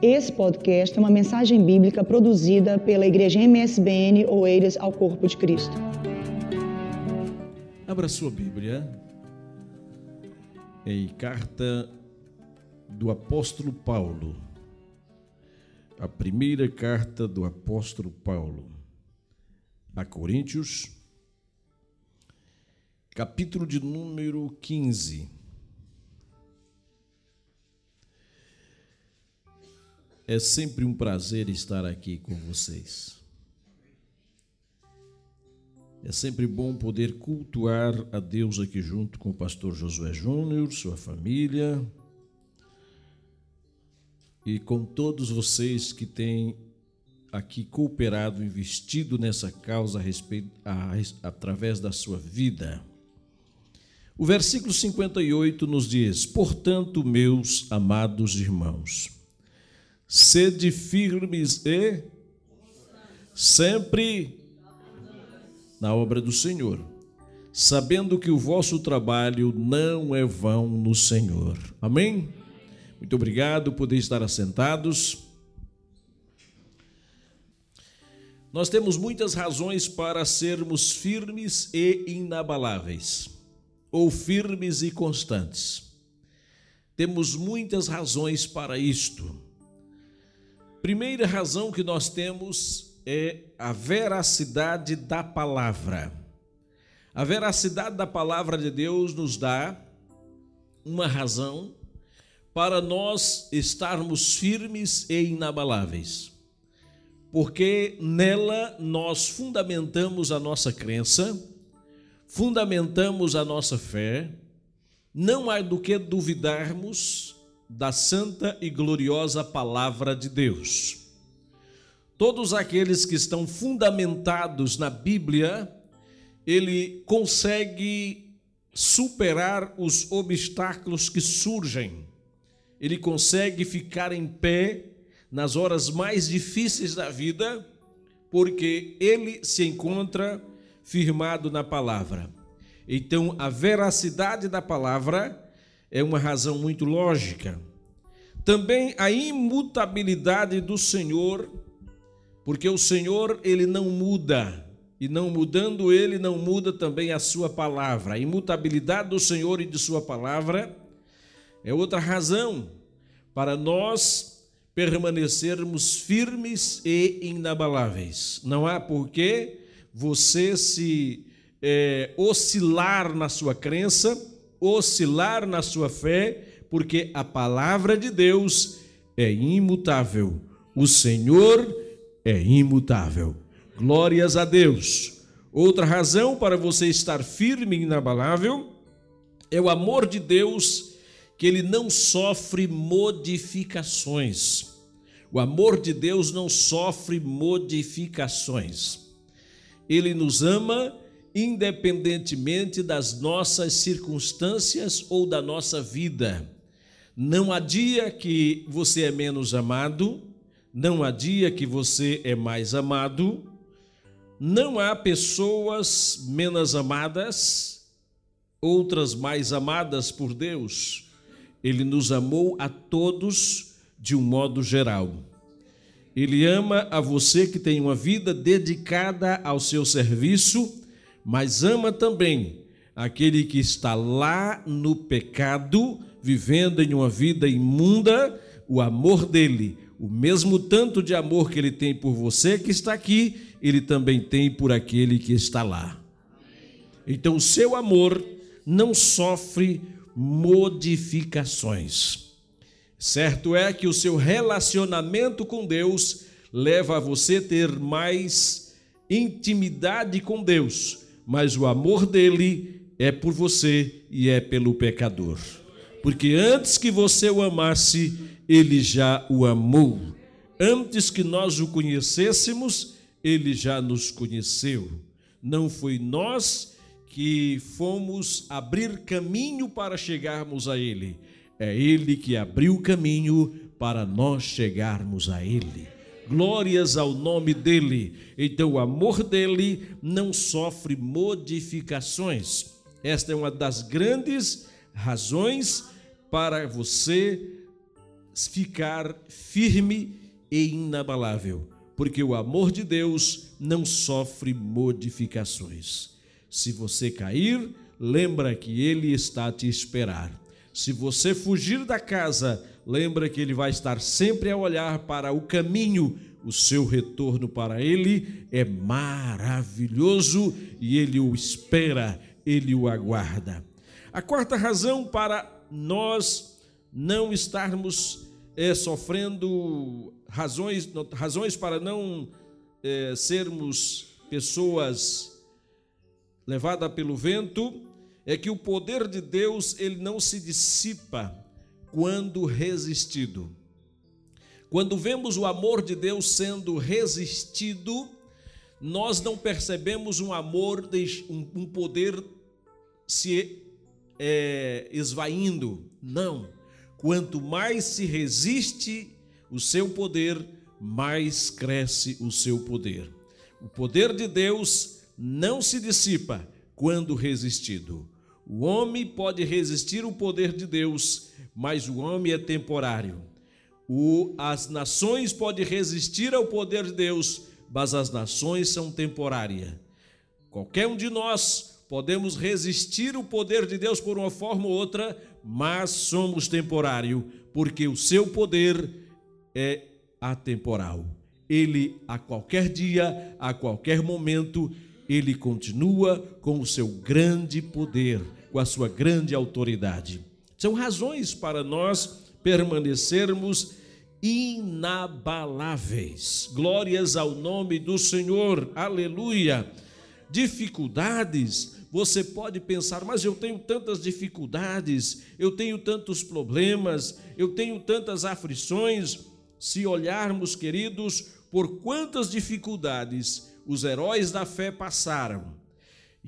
Esse podcast é uma mensagem bíblica produzida pela Igreja MSBN Oeiras ao Corpo de Cristo. Abra sua Bíblia em carta do apóstolo Paulo. A primeira carta do apóstolo Paulo a Coríntios, capítulo de número 15. É sempre um prazer estar aqui com vocês. É sempre bom poder cultuar a Deus aqui junto com o pastor Josué Júnior, sua família e com todos vocês que têm aqui cooperado, investido nessa causa a respeito, a, através da sua vida. O versículo 58 nos diz: Portanto, meus amados irmãos, sede firmes e sempre na obra do Senhor, sabendo que o vosso trabalho não é vão no Senhor. Amém? Muito obrigado por estar assentados. Nós temos muitas razões para sermos firmes e inabaláveis, ou firmes e constantes. Temos muitas razões para isto. Primeira razão que nós temos é a veracidade da palavra. A veracidade da palavra de Deus nos dá uma razão para nós estarmos firmes e inabaláveis. Porque nela nós fundamentamos a nossa crença, fundamentamos a nossa fé, não há do que duvidarmos da santa e gloriosa palavra de Deus. Todos aqueles que estão fundamentados na Bíblia, ele consegue superar os obstáculos que surgem. Ele consegue ficar em pé nas horas mais difíceis da vida, porque ele se encontra firmado na palavra. Então, a veracidade da palavra é uma razão muito lógica. Também a imutabilidade do Senhor, porque o Senhor ele não muda, e não mudando ele não muda também a sua palavra. A imutabilidade do Senhor e de sua palavra é outra razão para nós permanecermos firmes e inabaláveis. Não há por que você se é, oscilar na sua crença oscilar na sua fé, porque a palavra de Deus é imutável. O Senhor é imutável. Glórias a Deus. Outra razão para você estar firme e inabalável é o amor de Deus, que ele não sofre modificações. O amor de Deus não sofre modificações. Ele nos ama independentemente das nossas circunstâncias ou da nossa vida. Não há dia que você é menos amado, não há dia que você é mais amado, não há pessoas menos amadas, outras mais amadas por Deus. Ele nos amou a todos de um modo geral. Ele ama a você que tem uma vida dedicada ao seu serviço mas ama também aquele que está lá no pecado, vivendo em uma vida imunda, o amor dele, o mesmo tanto de amor que ele tem por você que está aqui, ele também tem por aquele que está lá. Então, o seu amor não sofre modificações. Certo é que o seu relacionamento com Deus leva a você ter mais intimidade com Deus mas o amor dele é por você e é pelo pecador. Porque antes que você o amasse, ele já o amou. Antes que nós o conhecêssemos, ele já nos conheceu. Não foi nós que fomos abrir caminho para chegarmos a ele. É ele que abriu o caminho para nós chegarmos a ele glórias ao nome dele. Então, o amor dele não sofre modificações. Esta é uma das grandes razões para você ficar firme e inabalável, porque o amor de Deus não sofre modificações. Se você cair, lembra que ele está a te esperar. Se você fugir da casa, lembra que ele vai estar sempre a olhar para o caminho. O seu retorno para ele é maravilhoso e ele o espera, ele o aguarda. A quarta razão para nós não estarmos é, sofrendo razões, razões para não é, sermos pessoas levadas pelo vento é que o poder de Deus ele não se dissipa quando resistido. Quando vemos o amor de Deus sendo resistido, nós não percebemos um amor, um poder se é, esvaindo. Não. Quanto mais se resiste o seu poder, mais cresce o seu poder. O poder de Deus não se dissipa quando resistido. O homem pode resistir o poder de Deus, mas o homem é temporário. O, as nações podem resistir ao poder de Deus, mas as nações são temporárias. Qualquer um de nós podemos resistir o poder de Deus por uma forma ou outra, mas somos temporário, porque o seu poder é atemporal. Ele a qualquer dia, a qualquer momento, ele continua com o seu grande poder, com a sua grande autoridade. São razões para nós permanecermos inabaláveis. Glórias ao nome do Senhor. Aleluia. Dificuldades, você pode pensar, mas eu tenho tantas dificuldades, eu tenho tantos problemas, eu tenho tantas aflições. Se olharmos, queridos, por quantas dificuldades os heróis da fé passaram.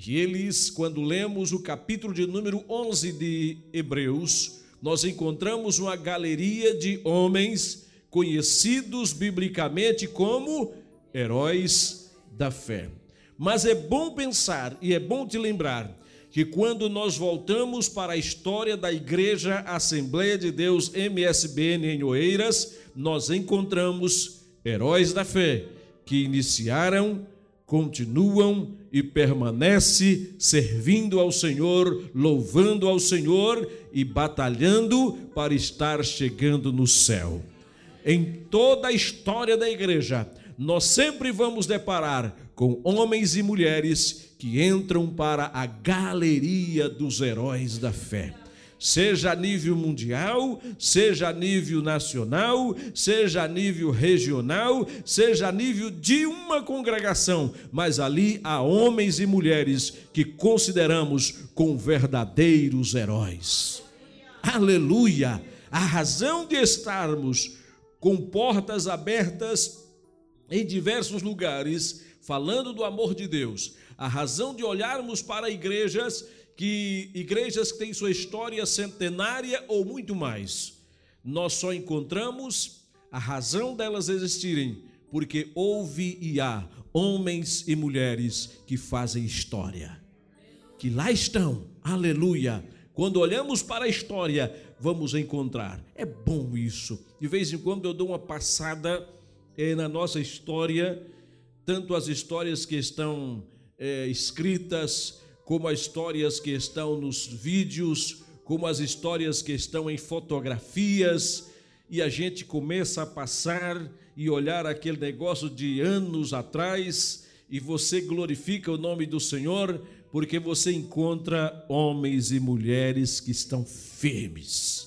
E eles, quando lemos o capítulo de número 11 de Hebreus, nós encontramos uma galeria de homens conhecidos biblicamente como heróis da fé. Mas é bom pensar e é bom te lembrar que quando nós voltamos para a história da Igreja Assembleia de Deus MSBN em Oeiras, nós encontramos heróis da fé que iniciaram, continuam e permanece servindo ao Senhor, louvando ao Senhor e batalhando para estar chegando no céu. Em toda a história da igreja, nós sempre vamos deparar com homens e mulheres que entram para a galeria dos heróis da fé. Seja a nível mundial, seja a nível nacional, seja a nível regional, seja a nível de uma congregação, mas ali há homens e mulheres que consideramos com verdadeiros heróis. Aleluia! A razão de estarmos com portas abertas em diversos lugares, falando do amor de Deus, a razão de olharmos para igrejas que igrejas que têm sua história centenária ou muito mais, nós só encontramos a razão delas existirem porque houve e há homens e mulheres que fazem história. Que lá estão. Aleluia. Quando olhamos para a história, vamos encontrar. É bom isso. De vez em quando eu dou uma passada é, na nossa história, tanto as histórias que estão é, escritas, como as histórias que estão nos vídeos, como as histórias que estão em fotografias, e a gente começa a passar e olhar aquele negócio de anos atrás, e você glorifica o nome do Senhor, porque você encontra homens e mulheres que estão firmes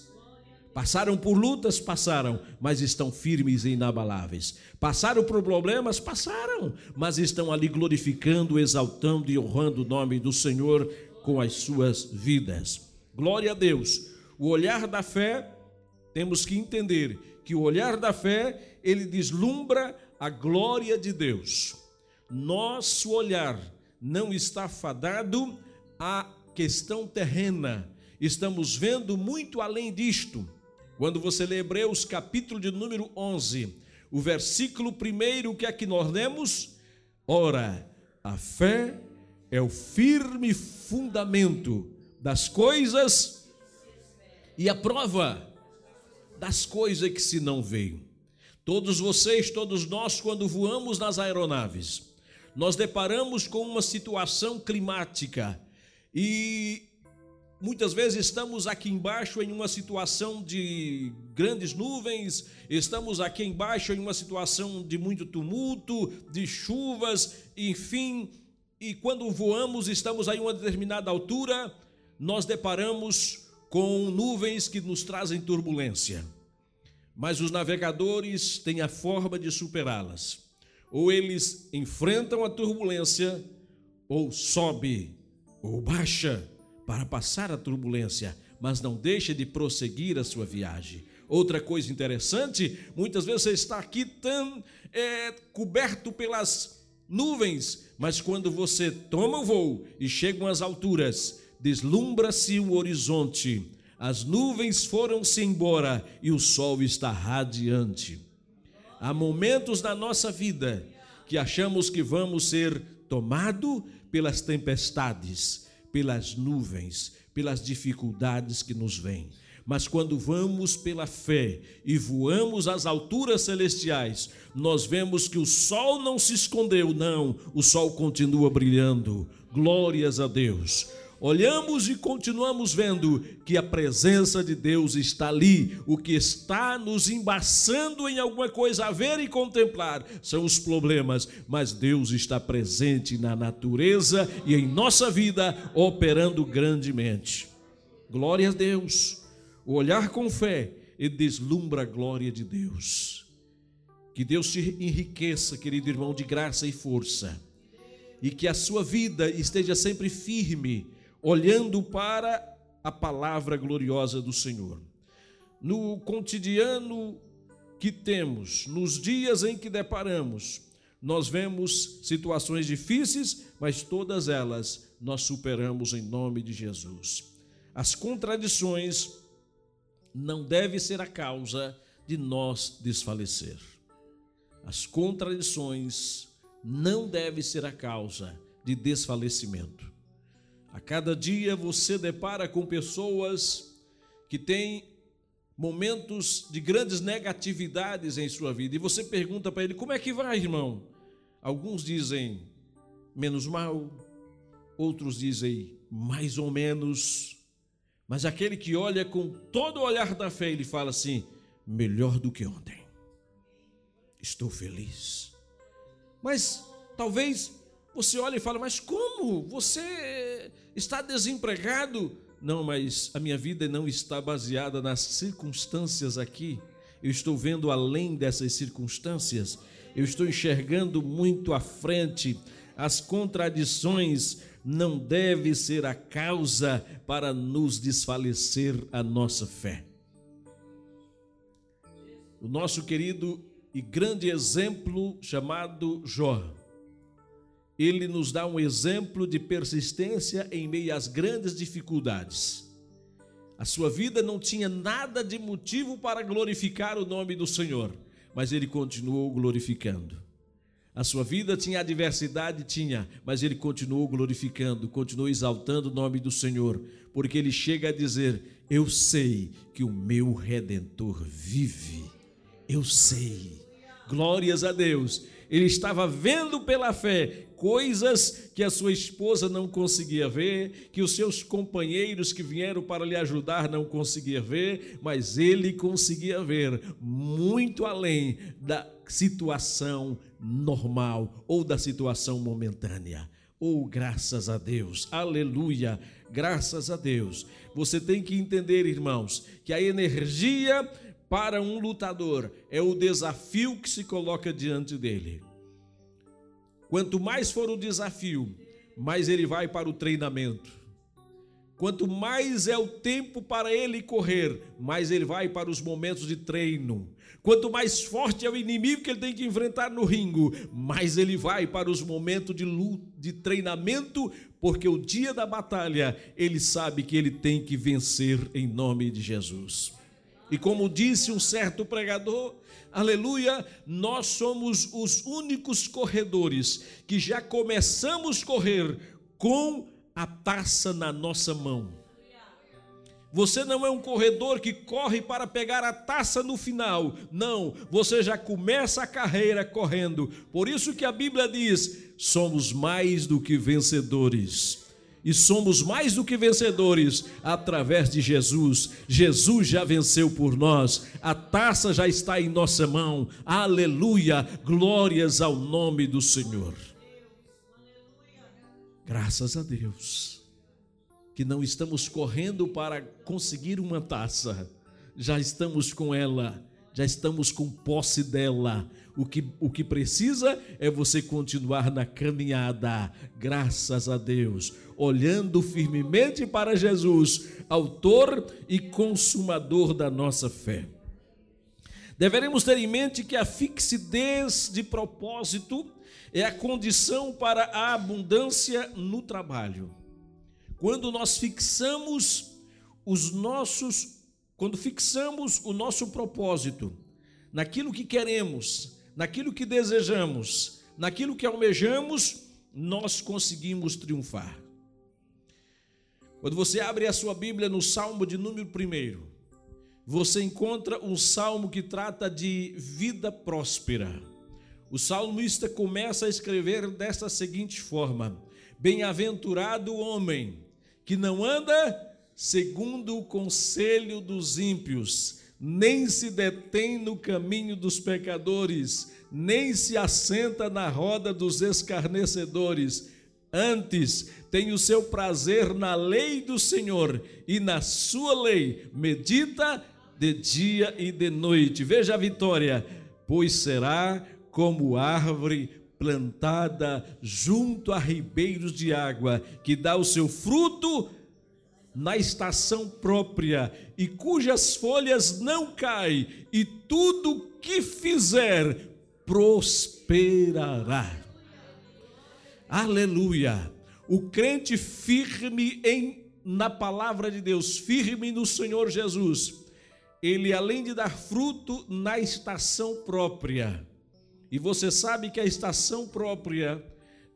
Passaram por lutas, passaram, mas estão firmes e inabaláveis. Passaram por problemas, passaram, mas estão ali glorificando, exaltando e honrando o nome do Senhor com as suas vidas. Glória a Deus. O olhar da fé, temos que entender que o olhar da fé, ele deslumbra a glória de Deus. Nosso olhar não está fadado à questão terrena. Estamos vendo muito além disto. Quando você lê Hebreus capítulo de número 11, o versículo primeiro, o que é que nós lemos? Ora, a fé é o firme fundamento das coisas e a prova das coisas que se não veem. Todos vocês, todos nós, quando voamos nas aeronaves, nós deparamos com uma situação climática e muitas vezes estamos aqui embaixo em uma situação de grandes nuvens, estamos aqui embaixo em uma situação de muito tumulto, de chuvas, enfim, e quando voamos, estamos a uma determinada altura, nós deparamos com nuvens que nos trazem turbulência. Mas os navegadores têm a forma de superá-las ou eles enfrentam a turbulência, ou sobe, ou baixa para passar a turbulência, mas não deixa de prosseguir a sua viagem. Outra coisa interessante, muitas vezes você está aqui tão é, coberto pelas nuvens, mas quando você toma o voo e chega às alturas, deslumbra-se o horizonte, as nuvens foram-se embora e o sol está radiante. Há momentos na nossa vida que achamos que vamos ser tomado pelas tempestades, pelas nuvens, pelas dificuldades que nos vêm. Mas quando vamos pela fé e voamos às alturas celestiais, nós vemos que o sol não se escondeu, não, o sol continua brilhando. Glórias a Deus olhamos e continuamos vendo que a presença de Deus está ali. O que está nos embaçando em alguma coisa a ver e contemplar são os problemas, mas Deus está presente na natureza e em nossa vida, operando grandemente. Glória a Deus. O olhar com fé e deslumbra a glória de Deus. Que Deus te enriqueça, querido irmão, de graça e força. E que a sua vida esteja sempre firme olhando para a palavra gloriosa do Senhor. No cotidiano que temos, nos dias em que deparamos, nós vemos situações difíceis, mas todas elas nós superamos em nome de Jesus. As contradições não devem ser a causa de nós desfalecer. As contradições não devem ser a causa de desfalecimento. A cada dia você depara com pessoas que têm momentos de grandes negatividades em sua vida e você pergunta para ele: como é que vai, irmão? Alguns dizem menos mal, outros dizem mais ou menos, mas aquele que olha com todo o olhar da fé, ele fala assim: melhor do que ontem. Estou feliz. Mas talvez você olhe e fale: mas como? Você está desempregado? Não, mas a minha vida não está baseada nas circunstâncias aqui. Eu estou vendo além dessas circunstâncias. Eu estou enxergando muito à frente. As contradições não devem ser a causa para nos desfalecer a nossa fé. O nosso querido e grande exemplo chamado Jó ele nos dá um exemplo de persistência em meio às grandes dificuldades. A sua vida não tinha nada de motivo para glorificar o nome do Senhor, mas ele continuou glorificando. A sua vida tinha adversidade, tinha, mas ele continuou glorificando, continuou exaltando o nome do Senhor, porque ele chega a dizer: Eu sei que o meu redentor vive. Eu sei. Glórias a Deus. Ele estava vendo pela fé coisas que a sua esposa não conseguia ver, que os seus companheiros que vieram para lhe ajudar não conseguiam ver, mas ele conseguia ver muito além da situação normal ou da situação momentânea. Oh, graças a Deus, aleluia, graças a Deus. Você tem que entender, irmãos, que a energia para um lutador é o desafio que se coloca diante dele. Quanto mais for o desafio, mais ele vai para o treinamento. Quanto mais é o tempo para ele correr, mais ele vai para os momentos de treino. Quanto mais forte é o inimigo que ele tem que enfrentar no ringue, mais ele vai para os momentos de luta, de treinamento, porque o dia da batalha ele sabe que ele tem que vencer em nome de Jesus. E como disse um certo pregador, aleluia, nós somos os únicos corredores que já começamos a correr com a taça na nossa mão. Você não é um corredor que corre para pegar a taça no final. Não, você já começa a carreira correndo. Por isso que a Bíblia diz: somos mais do que vencedores. E somos mais do que vencedores através de Jesus. Jesus já venceu por nós. A taça já está em nossa mão. Aleluia! Glórias ao nome do Senhor. Graças a Deus que não estamos correndo para conseguir uma taça, já estamos com ela, já estamos com posse dela. O que, o que precisa é você continuar na caminhada, graças a Deus, olhando firmemente para Jesus, Autor e Consumador da nossa fé. Deveremos ter em mente que a fixidez de propósito é a condição para a abundância no trabalho. Quando nós fixamos os nossos, quando fixamos o nosso propósito naquilo que queremos, naquilo que desejamos, naquilo que almejamos, nós conseguimos triunfar. Quando você abre a sua Bíblia no Salmo de número 1, você encontra um salmo que trata de vida próspera. O salmista começa a escrever desta seguinte forma: Bem-aventurado o homem que não anda segundo o conselho dos ímpios, nem se detém no caminho dos pecadores, nem se assenta na roda dos escarnecedores. Antes, tem o seu prazer na lei do Senhor, e na sua lei medita de dia e de noite. Veja a vitória, pois será como árvore plantada junto a ribeiros de água, que dá o seu fruto na estação própria e cujas folhas não caem, e tudo que fizer prosperará. Aleluia! O crente firme em na palavra de Deus, firme no Senhor Jesus, ele além de dar fruto na estação própria, e você sabe que a estação própria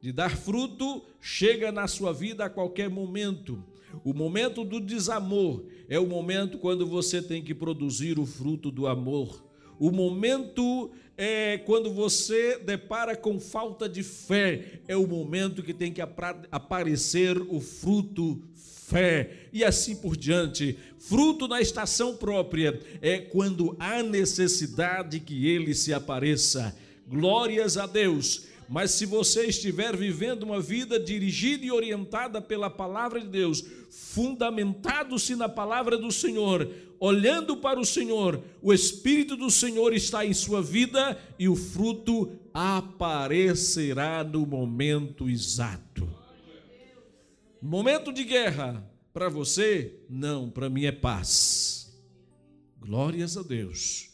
de dar fruto chega na sua vida a qualquer momento. O momento do desamor é o momento quando você tem que produzir o fruto do amor. O momento é quando você depara com falta de fé, é o momento que tem que aparecer o fruto fé e assim por diante. Fruto na estação própria é quando há necessidade que ele se apareça glórias a Deus. Mas se você estiver vivendo uma vida dirigida e orientada pela palavra de Deus, fundamentado-se na palavra do Senhor, olhando para o Senhor, o Espírito do Senhor está em sua vida e o fruto aparecerá no momento exato. Momento de guerra, para você, não, para mim é paz. Glórias a Deus.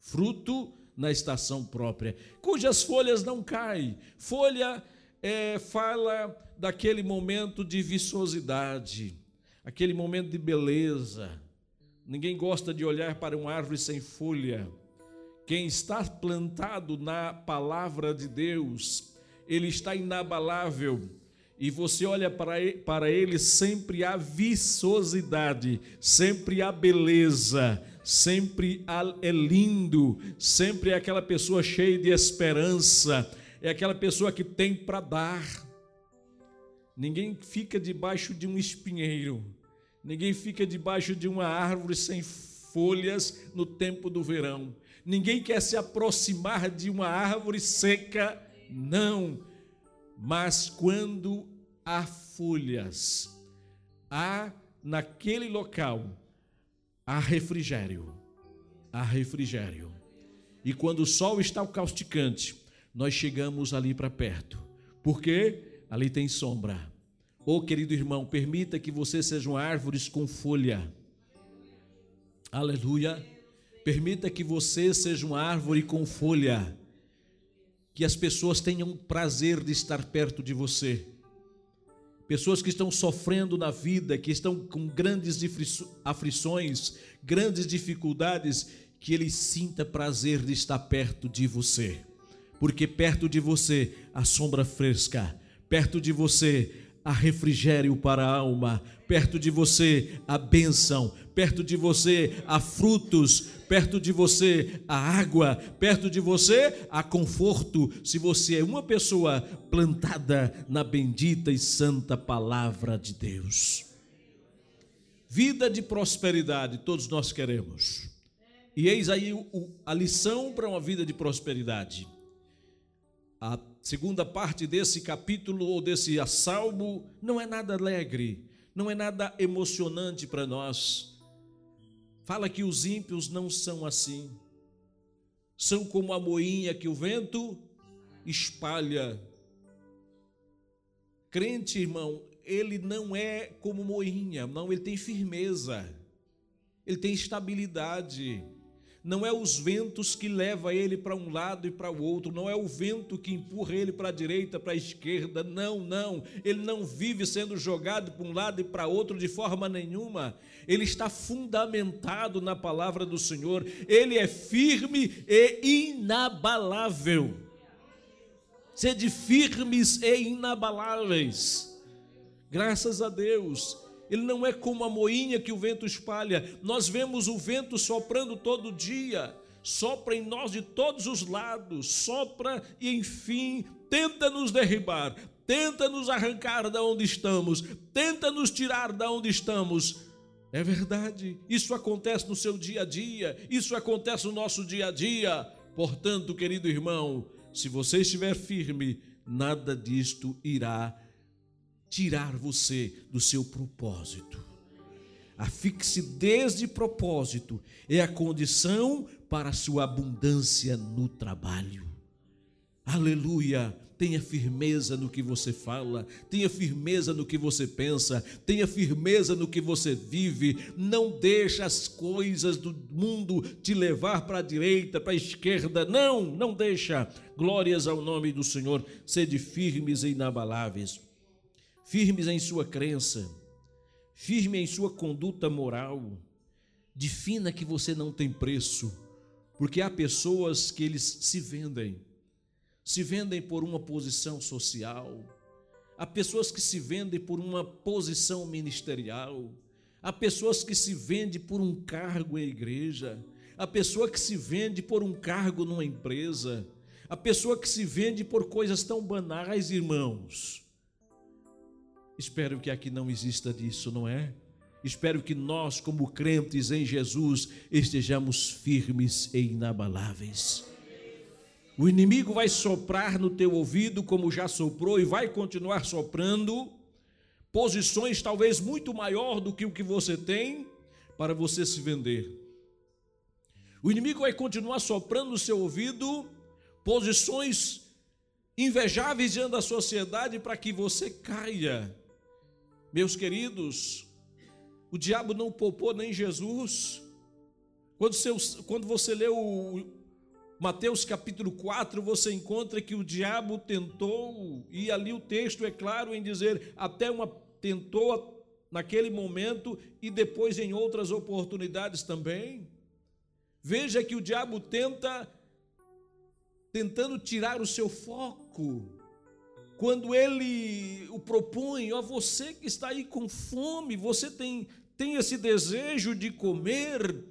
Fruto na estação própria, cujas folhas não caem. Folha é, fala daquele momento de viçosidade, aquele momento de beleza. Ninguém gosta de olhar para uma árvore sem folha. Quem está plantado na palavra de Deus, ele está inabalável. E você olha para ele, para ele sempre há viçosidade, sempre há beleza, sempre é lindo, sempre é aquela pessoa cheia de esperança, é aquela pessoa que tem para dar. Ninguém fica debaixo de um espinheiro, ninguém fica debaixo de uma árvore sem folhas no tempo do verão, ninguém quer se aproximar de uma árvore seca, não. Mas quando há folhas, há naquele local há refrigério. Há refrigério. E quando o sol está causticante, nós chegamos ali para perto. Porque ali tem sombra. Ô oh, querido irmão, permita que você sejam árvores com folha. Aleluia. Permita que você seja uma árvore com folha. Que as pessoas tenham prazer de estar perto de você pessoas que estão sofrendo na vida, que estão com grandes aflições, grandes dificuldades, que ele sinta prazer de estar perto de você, porque perto de você a sombra fresca, perto de você há refrigério para a alma, perto de você há bênção, perto de você há frutos, perto de você há água, perto de você há conforto, se você é uma pessoa plantada na bendita e santa palavra de Deus. Vida de prosperidade, todos nós queremos. E eis aí a lição para uma vida de prosperidade. A segunda parte desse capítulo ou desse salmo não é nada alegre, não é nada emocionante para nós. Fala que os ímpios não são assim. São como a moinha que o vento espalha. Crente, irmão, ele não é como moinha, não, ele tem firmeza, ele tem estabilidade. Não é os ventos que leva ele para um lado e para o outro, não é o vento que empurra ele para a direita, para a esquerda, não, não. Ele não vive sendo jogado para um lado e para outro de forma nenhuma. Ele está fundamentado na palavra do Senhor, ele é firme e inabalável. Sede firmes e inabaláveis. Graças a Deus. Ele não é como a moinha que o vento espalha. Nós vemos o vento soprando todo dia, sopra em nós de todos os lados, sopra e enfim tenta nos derribar, tenta nos arrancar da onde estamos, tenta nos tirar da onde estamos. É verdade, isso acontece no seu dia a dia, isso acontece no nosso dia a dia. Portanto, querido irmão, se você estiver firme, nada disto irá tirar você do seu propósito. A fixidez de propósito é a condição para a sua abundância no trabalho. Aleluia! Tenha firmeza no que você fala, tenha firmeza no que você pensa, tenha firmeza no que você vive. Não deixe as coisas do mundo te levar para a direita, para a esquerda. Não, não deixa. Glórias ao nome do Senhor. Sede firmes e inabaláveis firmes em sua crença, firme em sua conduta moral. Defina que você não tem preço, porque há pessoas que eles se vendem, se vendem por uma posição social, há pessoas que se vendem por uma posição ministerial, há pessoas que se vendem por um cargo em igreja, há pessoa que se vende por um cargo numa empresa, a pessoa que se vende por coisas tão banais, irmãos. Espero que aqui não exista disso, não é? Espero que nós, como crentes em Jesus, estejamos firmes e inabaláveis. O inimigo vai soprar no teu ouvido, como já soprou, e vai continuar soprando, posições talvez muito maior do que o que você tem, para você se vender. O inimigo vai continuar soprando no seu ouvido posições invejáveis diante da sociedade para que você caia meus queridos, o diabo não poupou nem Jesus. Quando, quando você lê o Mateus capítulo 4, você encontra que o diabo tentou, e ali o texto é claro em dizer, até uma tentou naquele momento e depois em outras oportunidades também. Veja que o diabo tenta tentando tirar o seu foco quando ele o propõe, ó, você que está aí com fome, você tem, tem esse desejo de comer,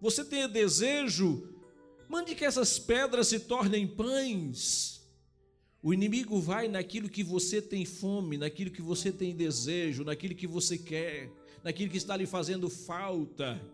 você tem desejo, mande que essas pedras se tornem pães. O inimigo vai naquilo que você tem fome, naquilo que você tem desejo, naquilo que você quer, naquilo que está lhe fazendo falta.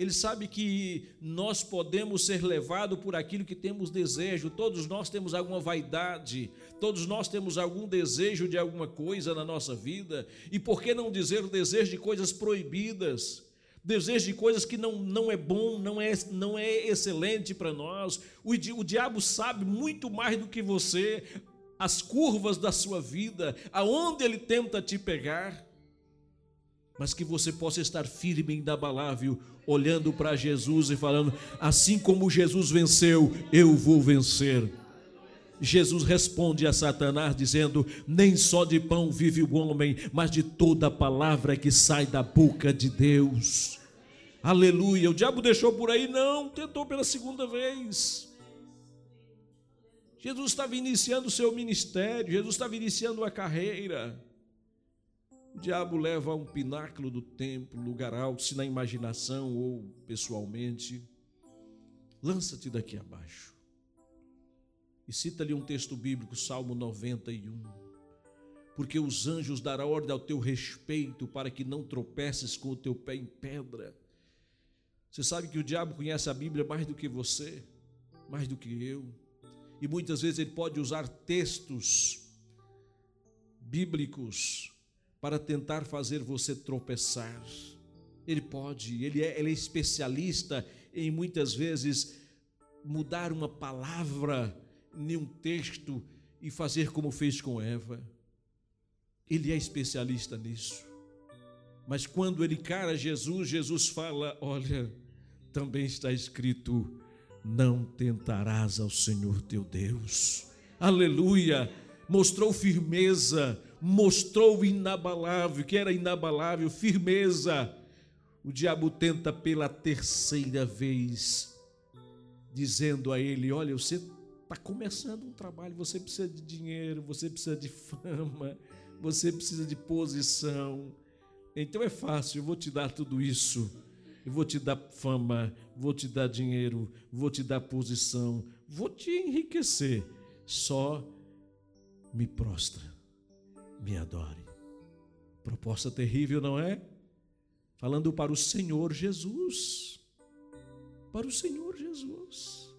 Ele sabe que nós podemos ser levados por aquilo que temos desejo. Todos nós temos alguma vaidade, todos nós temos algum desejo de alguma coisa na nossa vida. E por que não dizer o desejo de coisas proibidas? Desejo de coisas que não, não é bom, não é, não é excelente para nós. O, o diabo sabe muito mais do que você as curvas da sua vida, aonde ele tenta te pegar mas que você possa estar firme e inabalável, olhando para Jesus e falando: assim como Jesus venceu, eu vou vencer. Jesus responde a Satanás dizendo: Nem só de pão vive o homem, mas de toda palavra que sai da boca de Deus. Aleluia. O diabo deixou por aí? Não, tentou pela segunda vez. Jesus estava iniciando o seu ministério, Jesus estava iniciando a carreira. O diabo leva a um pináculo do templo, lugar alto, se na imaginação ou pessoalmente. Lança-te daqui abaixo. E cita-lhe um texto bíblico, Salmo 91. Porque os anjos darão ordem ao teu respeito para que não tropeces com o teu pé em pedra. Você sabe que o diabo conhece a Bíblia mais do que você, mais do que eu. E muitas vezes ele pode usar textos bíblicos para tentar fazer você tropeçar. Ele pode, ele é, ele é especialista em muitas vezes mudar uma palavra em um texto e fazer como fez com Eva. Ele é especialista nisso. Mas quando ele cara Jesus, Jesus fala: Olha, também está escrito: Não tentarás ao Senhor teu Deus. Aleluia! Mostrou firmeza, mostrou inabalável, que era inabalável, firmeza. O diabo tenta pela terceira vez, dizendo a ele: Olha, você está começando um trabalho, você precisa de dinheiro, você precisa de fama, você precisa de posição. Então é fácil, eu vou te dar tudo isso. Eu vou te dar fama, vou te dar dinheiro, vou te dar posição, vou te enriquecer. Só me prostra me adore. Proposta terrível, não é? Falando para o Senhor Jesus. Para o Senhor Jesus.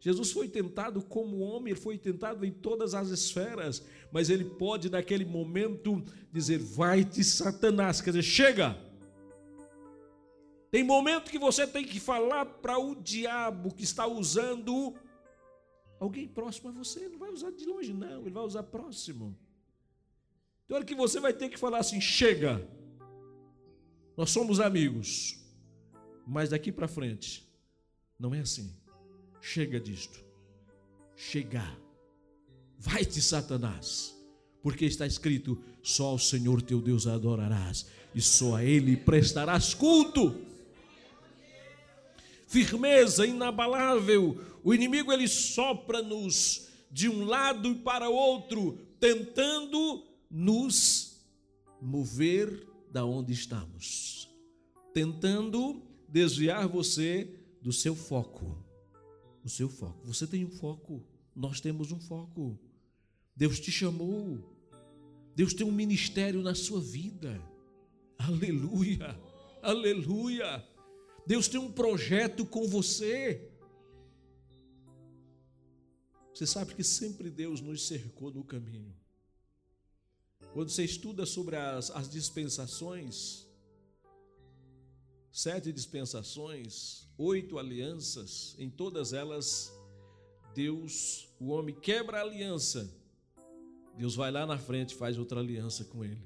Jesus foi tentado como homem, ele foi tentado em todas as esferas, mas ele pode, naquele momento, dizer: Vai-te, Satanás, quer dizer, chega. Tem momento que você tem que falar para o diabo que está usando alguém próximo a você, ele não vai usar de longe, não, ele vai usar próximo. Tem hora que você vai ter que falar assim: chega, nós somos amigos, mas daqui para frente, não é assim. Chega disto, chegar, vai-te, Satanás, porque está escrito: só ao Senhor teu Deus adorarás, e só a Ele prestarás culto. Firmeza inabalável, o inimigo ele sopra-nos de um lado para outro, tentando nos mover da onde estamos, tentando desviar você do seu foco. O seu foco. Você tem um foco, nós temos um foco. Deus te chamou. Deus tem um ministério na sua vida. Aleluia. Aleluia. Deus tem um projeto com você. Você sabe que sempre Deus nos cercou no caminho. Quando você estuda sobre as, as dispensações, sete dispensações, oito alianças, em todas elas, Deus, o homem quebra a aliança, Deus vai lá na frente e faz outra aliança com ele,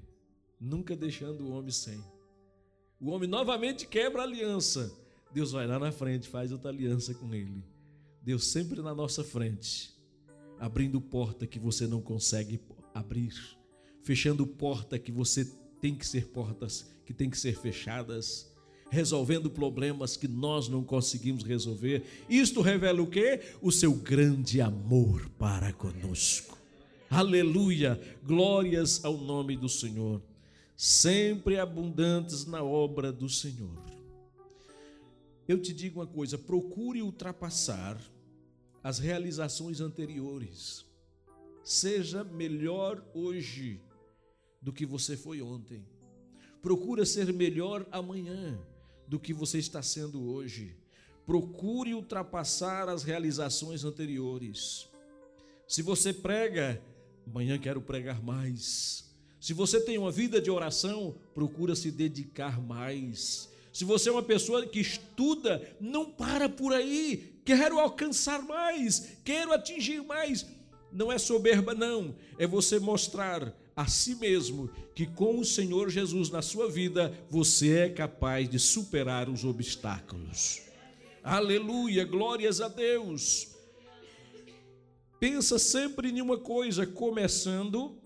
nunca deixando o homem sem. O homem novamente quebra a aliança, Deus vai lá na frente e faz outra aliança com ele. Deus sempre na nossa frente, abrindo porta que você não consegue abrir fechando porta que você tem que ser portas que tem que ser fechadas, resolvendo problemas que nós não conseguimos resolver. Isto revela o que? O seu grande amor para conosco. Aleluia! Glórias ao nome do Senhor. Sempre abundantes na obra do Senhor. Eu te digo uma coisa: procure ultrapassar as realizações anteriores. Seja melhor hoje do que você foi ontem. Procura ser melhor amanhã do que você está sendo hoje. Procure ultrapassar as realizações anteriores. Se você prega, amanhã quero pregar mais. Se você tem uma vida de oração, procura se dedicar mais. Se você é uma pessoa que estuda, não para por aí. Quero alcançar mais, quero atingir mais. Não é soberba, não. É você mostrar a si mesmo que com o Senhor Jesus na sua vida você é capaz de superar os obstáculos. Aleluia, glórias a Deus. Pensa sempre em uma coisa, começando,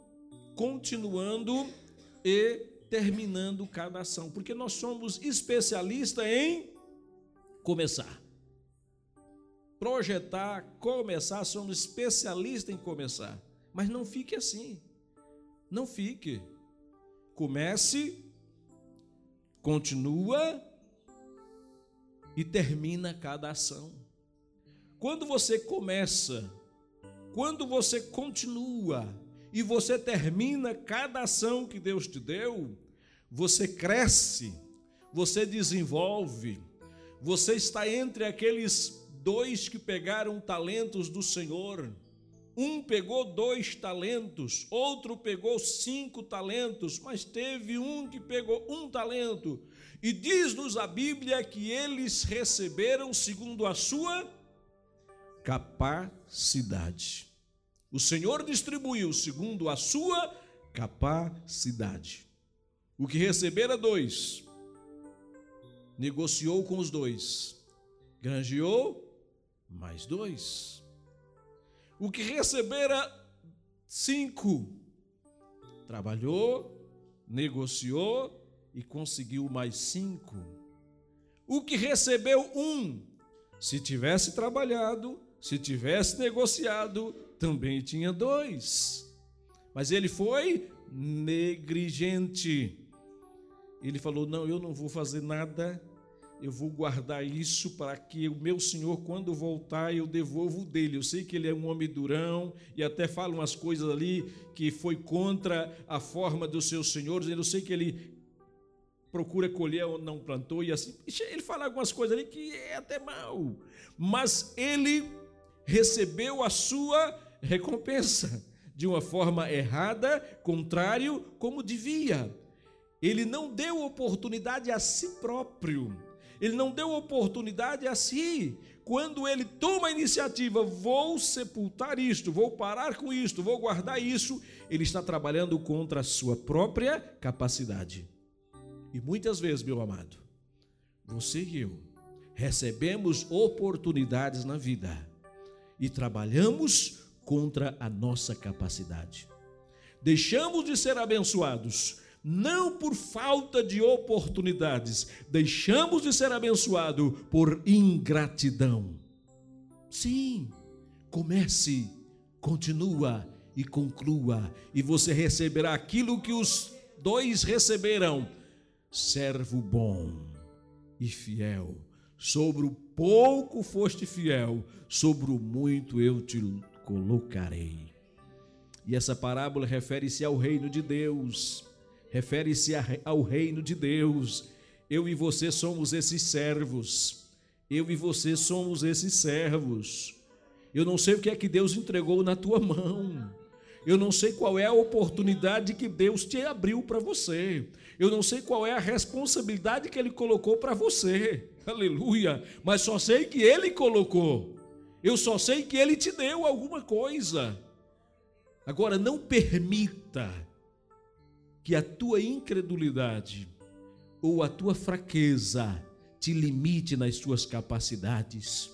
continuando e terminando cada ação, porque nós somos especialistas em começar. Projetar, começar, somos especialistas em começar. Mas não fique assim. Não fique. comece, continua e termina cada ação. Quando você começa, quando você continua e você termina cada ação que Deus te deu, você cresce, você desenvolve, você está entre aqueles dois que pegaram talentos do Senhor. Um pegou dois talentos, outro pegou cinco talentos, mas teve um que pegou um talento. E diz-nos a Bíblia que eles receberam segundo a sua capacidade. O Senhor distribuiu segundo a sua capacidade. O que recebera dois, negociou com os dois, granjeou mais dois. O que recebera cinco, trabalhou, negociou e conseguiu mais cinco. O que recebeu um, se tivesse trabalhado, se tivesse negociado, também tinha dois. Mas ele foi negligente. Ele falou: Não, eu não vou fazer nada eu vou guardar isso para que o meu senhor, quando voltar, eu devolvo dele. Eu sei que ele é um homem durão e até fala umas coisas ali que foi contra a forma dos seus senhores. Eu sei que ele procura colher onde não plantou e assim. Ele fala algumas coisas ali que é até mal, mas ele recebeu a sua recompensa de uma forma errada, contrário como devia. Ele não deu oportunidade a si próprio ele não deu oportunidade a si. Quando ele toma a iniciativa, vou sepultar isto, vou parar com isto, vou guardar isso, ele está trabalhando contra a sua própria capacidade. E muitas vezes, meu amado, você e eu recebemos oportunidades na vida e trabalhamos contra a nossa capacidade. Deixamos de ser abençoados não por falta de oportunidades, deixamos de ser abençoado por ingratidão. Sim, comece, continua e conclua, e você receberá aquilo que os dois receberão: servo bom e fiel. Sobre o pouco foste fiel, sobre o muito eu te colocarei. E essa parábola refere-se ao reino de Deus refere-se ao reino de Deus. Eu e você somos esses servos. Eu e você somos esses servos. Eu não sei o que é que Deus entregou na tua mão. Eu não sei qual é a oportunidade que Deus te abriu para você. Eu não sei qual é a responsabilidade que Ele colocou para você. Aleluia. Mas só sei que Ele colocou. Eu só sei que Ele te deu alguma coisa. Agora, não permita que a tua incredulidade ou a tua fraqueza te limite nas tuas capacidades.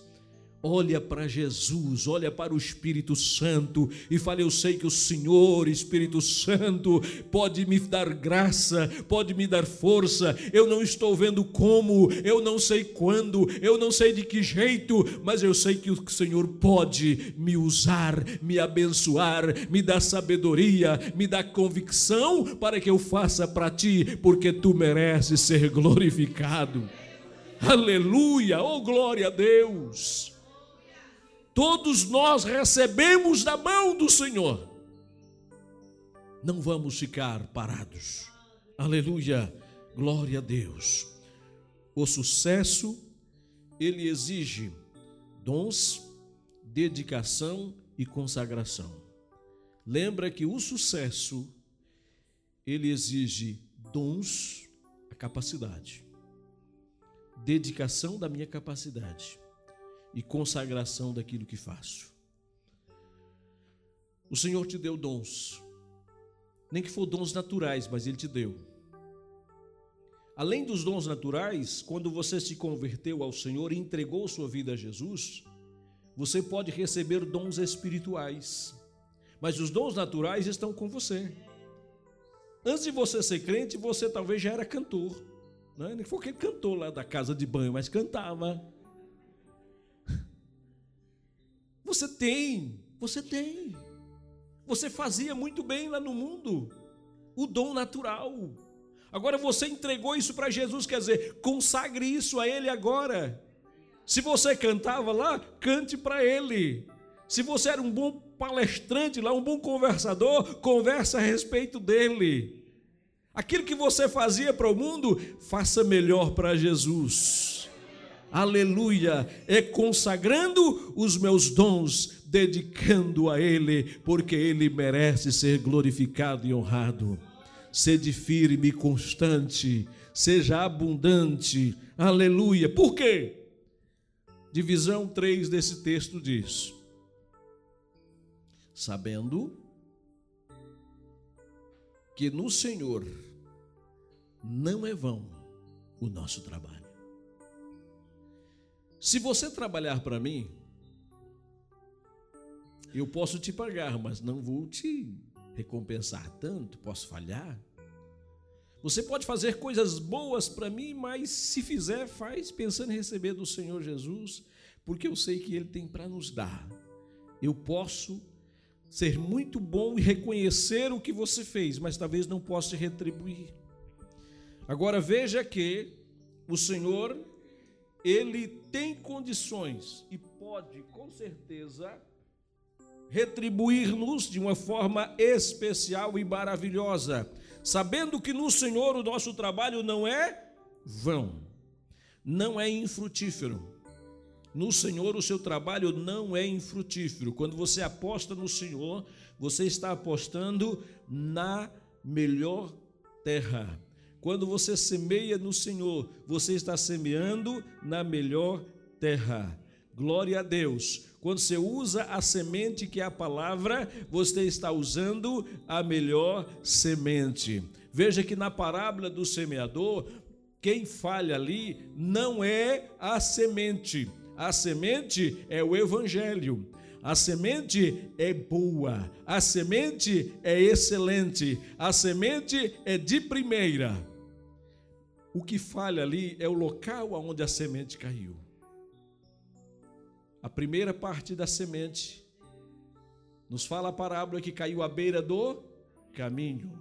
Olha para Jesus, olha para o Espírito Santo e fale: Eu sei que o Senhor, Espírito Santo, pode me dar graça, pode me dar força. Eu não estou vendo como, eu não sei quando, eu não sei de que jeito, mas eu sei que o Senhor pode me usar, me abençoar, me dar sabedoria, me dar convicção para que eu faça para ti, porque tu mereces ser glorificado. Aleluia, oh glória a Deus. Todos nós recebemos da mão do Senhor. Não vamos ficar parados. Aleluia, glória a Deus. O sucesso, ele exige dons, dedicação e consagração. Lembra que o sucesso, ele exige dons, a capacidade, dedicação da minha capacidade e consagração daquilo que faço. O Senhor te deu dons, nem que for dons naturais, mas Ele te deu. Além dos dons naturais, quando você se converteu ao Senhor e entregou sua vida a Jesus, você pode receber dons espirituais, mas os dons naturais estão com você. Antes de você ser crente, você talvez já era cantor. Né? Nem foi que ele cantou lá da casa de banho, mas cantava. Você tem, você tem. Você fazia muito bem lá no mundo. o dom natural. Agora você entregou isso para Jesus, quer dizer, consagre isso a Ele agora. Se você cantava lá, cante para Ele. Se você era um bom palestrante lá, um bom conversador, conversa a respeito dele. Aquilo que você fazia para o mundo, faça melhor para Jesus. Aleluia! É consagrando os meus dons, dedicando a Ele, porque Ele merece ser glorificado e honrado. Sede firme e constante, seja abundante. Aleluia! Por quê? Divisão 3 desse texto diz: Sabendo que no Senhor não é vão o nosso trabalho. Se você trabalhar para mim, eu posso te pagar, mas não vou te recompensar tanto, posso falhar. Você pode fazer coisas boas para mim, mas se fizer, faz pensando em receber do Senhor Jesus, porque eu sei que Ele tem para nos dar. Eu posso ser muito bom e reconhecer o que você fez, mas talvez não possa retribuir. Agora veja que o Senhor, Ele tem condições e pode, com certeza, retribuir-nos de uma forma especial e maravilhosa sabendo que no Senhor o nosso trabalho não é vão, não é infrutífero. No Senhor o seu trabalho não é infrutífero. Quando você aposta no Senhor, você está apostando na melhor terra. Quando você semeia no Senhor, você está semeando na melhor terra. Glória a Deus. Quando você usa a semente que é a palavra, você está usando a melhor semente. Veja que na parábola do semeador, quem falha ali não é a semente. A semente é o evangelho. A semente é boa, a semente é excelente, a semente é de primeira. O que falha ali é o local onde a semente caiu. A primeira parte da semente nos fala a parábola que caiu à beira do caminho.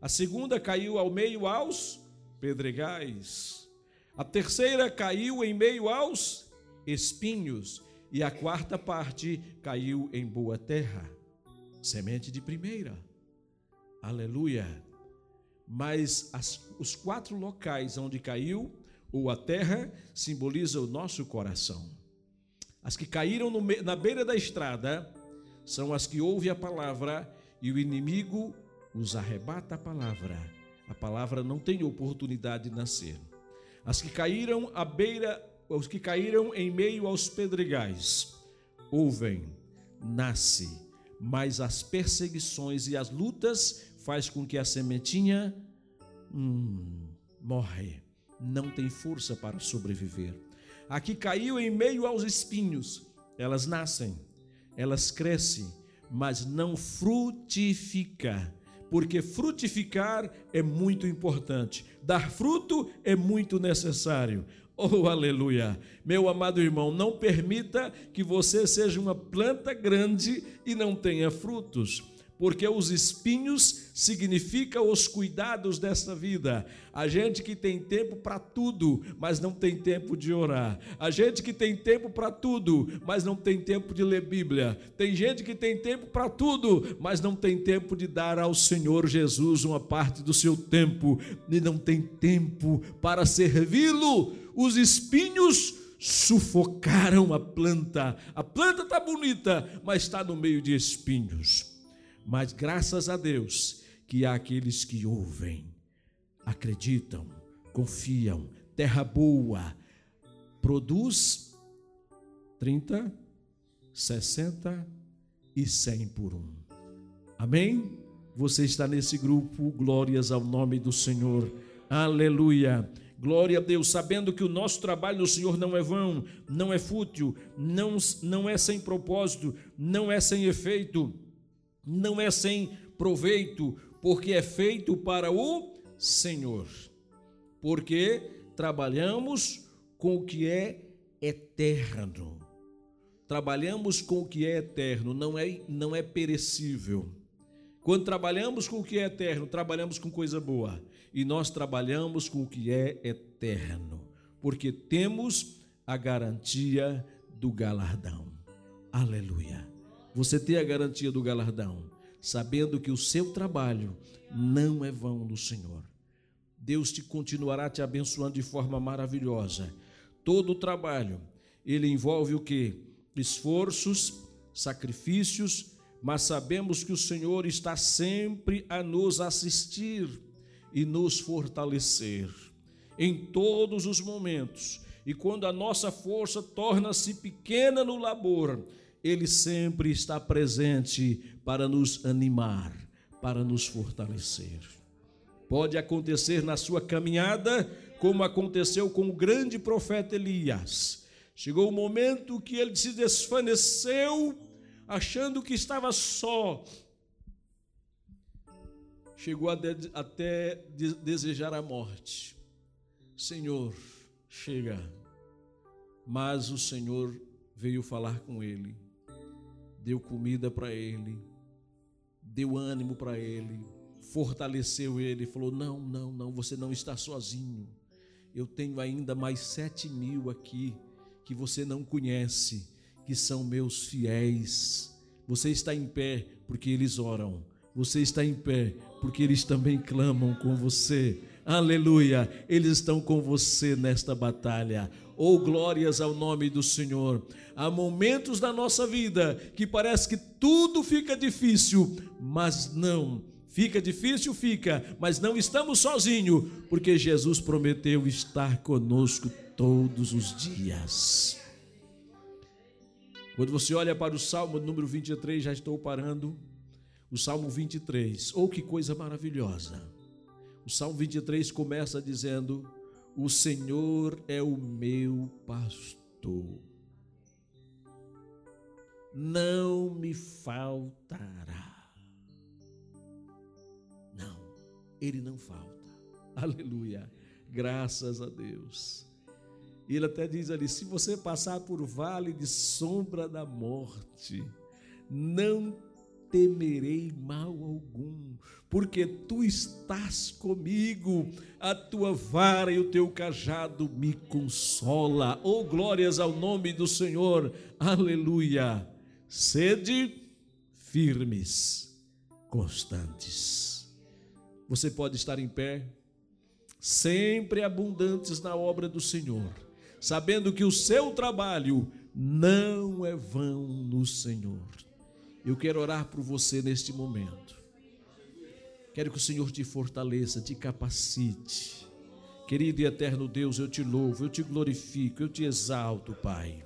A segunda caiu ao meio aos pedregais. A terceira caiu em meio aos espinhos. E a quarta parte caiu em boa terra. Semente de primeira. Aleluia. Mas as, os quatro locais onde caiu, ou a terra, simboliza o nosso coração. As que caíram no, na beira da estrada são as que ouvem a palavra e o inimigo os arrebata a palavra. A palavra não tem oportunidade de nascer. As que caíram à beira, os que caíram em meio aos pedregais, ouvem, nasce, mas as perseguições e as lutas faz com que a sementinha hum, morre, não tem força para sobreviver. A que caiu em meio aos espinhos, elas nascem, elas crescem, mas não frutifica. Porque frutificar é muito importante, dar fruto é muito necessário. Oh, aleluia! Meu amado irmão, não permita que você seja uma planta grande e não tenha frutos porque os espinhos significam os cuidados dessa vida. A gente que tem tempo para tudo, mas não tem tempo de orar. A gente que tem tempo para tudo, mas não tem tempo de ler Bíblia. Tem gente que tem tempo para tudo, mas não tem tempo de dar ao Senhor Jesus uma parte do seu tempo e não tem tempo para servi-lo. Os espinhos sufocaram a planta. A planta está bonita, mas está no meio de espinhos. Mas graças a Deus que há aqueles que ouvem, acreditam, confiam, terra boa, produz 30, 60 e 100 por um. Amém? Você está nesse grupo, glórias ao nome do Senhor. Aleluia. Glória a Deus, sabendo que o nosso trabalho no Senhor não é vão, não é fútil, não, não é sem propósito, não é sem efeito não é sem proveito, porque é feito para o Senhor. Porque trabalhamos com o que é eterno. Trabalhamos com o que é eterno, não é, não é perecível. Quando trabalhamos com o que é eterno, trabalhamos com coisa boa. E nós trabalhamos com o que é eterno, porque temos a garantia do galardão. Aleluia. Você tem a garantia do galardão, sabendo que o seu trabalho não é vão no Senhor. Deus te continuará te abençoando de forma maravilhosa. Todo o trabalho, ele envolve o que? Esforços, sacrifícios, mas sabemos que o Senhor está sempre a nos assistir e nos fortalecer em todos os momentos. E quando a nossa força torna-se pequena no labor, Ele sempre está presente para nos animar, para nos fortalecer. Pode acontecer na sua caminhada, como aconteceu com o grande profeta Elias. Chegou o momento que ele se desfaneceu achando que estava só. Chegou até desejar a morte. Senhor, chega. Mas o Senhor veio falar com ele, deu comida para ele, deu ânimo para ele, fortaleceu ele, falou: Não, não, não, você não está sozinho. Eu tenho ainda mais sete mil aqui que você não conhece que são meus fiéis. Você está em pé porque eles oram. Você está em pé porque eles também clamam com você. Aleluia! Eles estão com você nesta batalha. Oh, glórias ao nome do Senhor. Há momentos da nossa vida que parece que tudo fica difícil, mas não. Fica difícil, fica, mas não estamos sozinhos, porque Jesus prometeu estar conosco todos os dias. Quando você olha para o Salmo número 23, já estou parando. O Salmo 23, ou oh, que coisa maravilhosa. O Salmo 23 começa dizendo: O Senhor é o meu pastor, não me faltará. Não, ele não falta. Aleluia. Graças a Deus. E ele até diz ali: se você passar por vale de sombra da morte, não temerei mal algum, porque tu estás comigo, a tua vara e o teu cajado me consola. Oh, glórias ao nome do Senhor. Aleluia. Sede firmes, constantes. Você pode estar em pé, sempre abundantes na obra do Senhor sabendo que o seu trabalho não é vão no Senhor. Eu quero orar por você neste momento. Quero que o Senhor te fortaleça, te capacite. Querido e eterno Deus, eu te louvo, eu te glorifico, eu te exalto, Pai,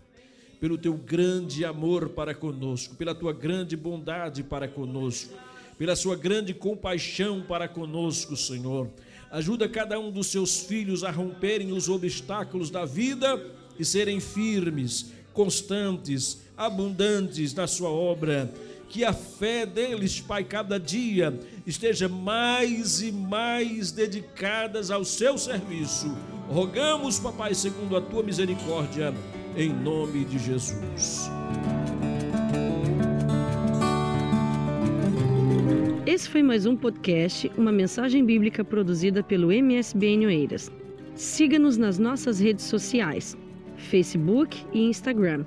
pelo teu grande amor para conosco, pela tua grande bondade para conosco, pela sua grande compaixão para conosco, Senhor. Ajuda cada um dos seus filhos a romperem os obstáculos da vida e serem firmes, constantes, abundantes na sua obra. Que a fé deles, Pai, cada dia esteja mais e mais dedicadas ao seu serviço. Rogamos, Papai, segundo a tua misericórdia, em nome de Jesus. Esse foi mais um podcast, uma mensagem bíblica produzida pelo MSBN Oeiras. Siga-nos nas nossas redes sociais, Facebook e Instagram.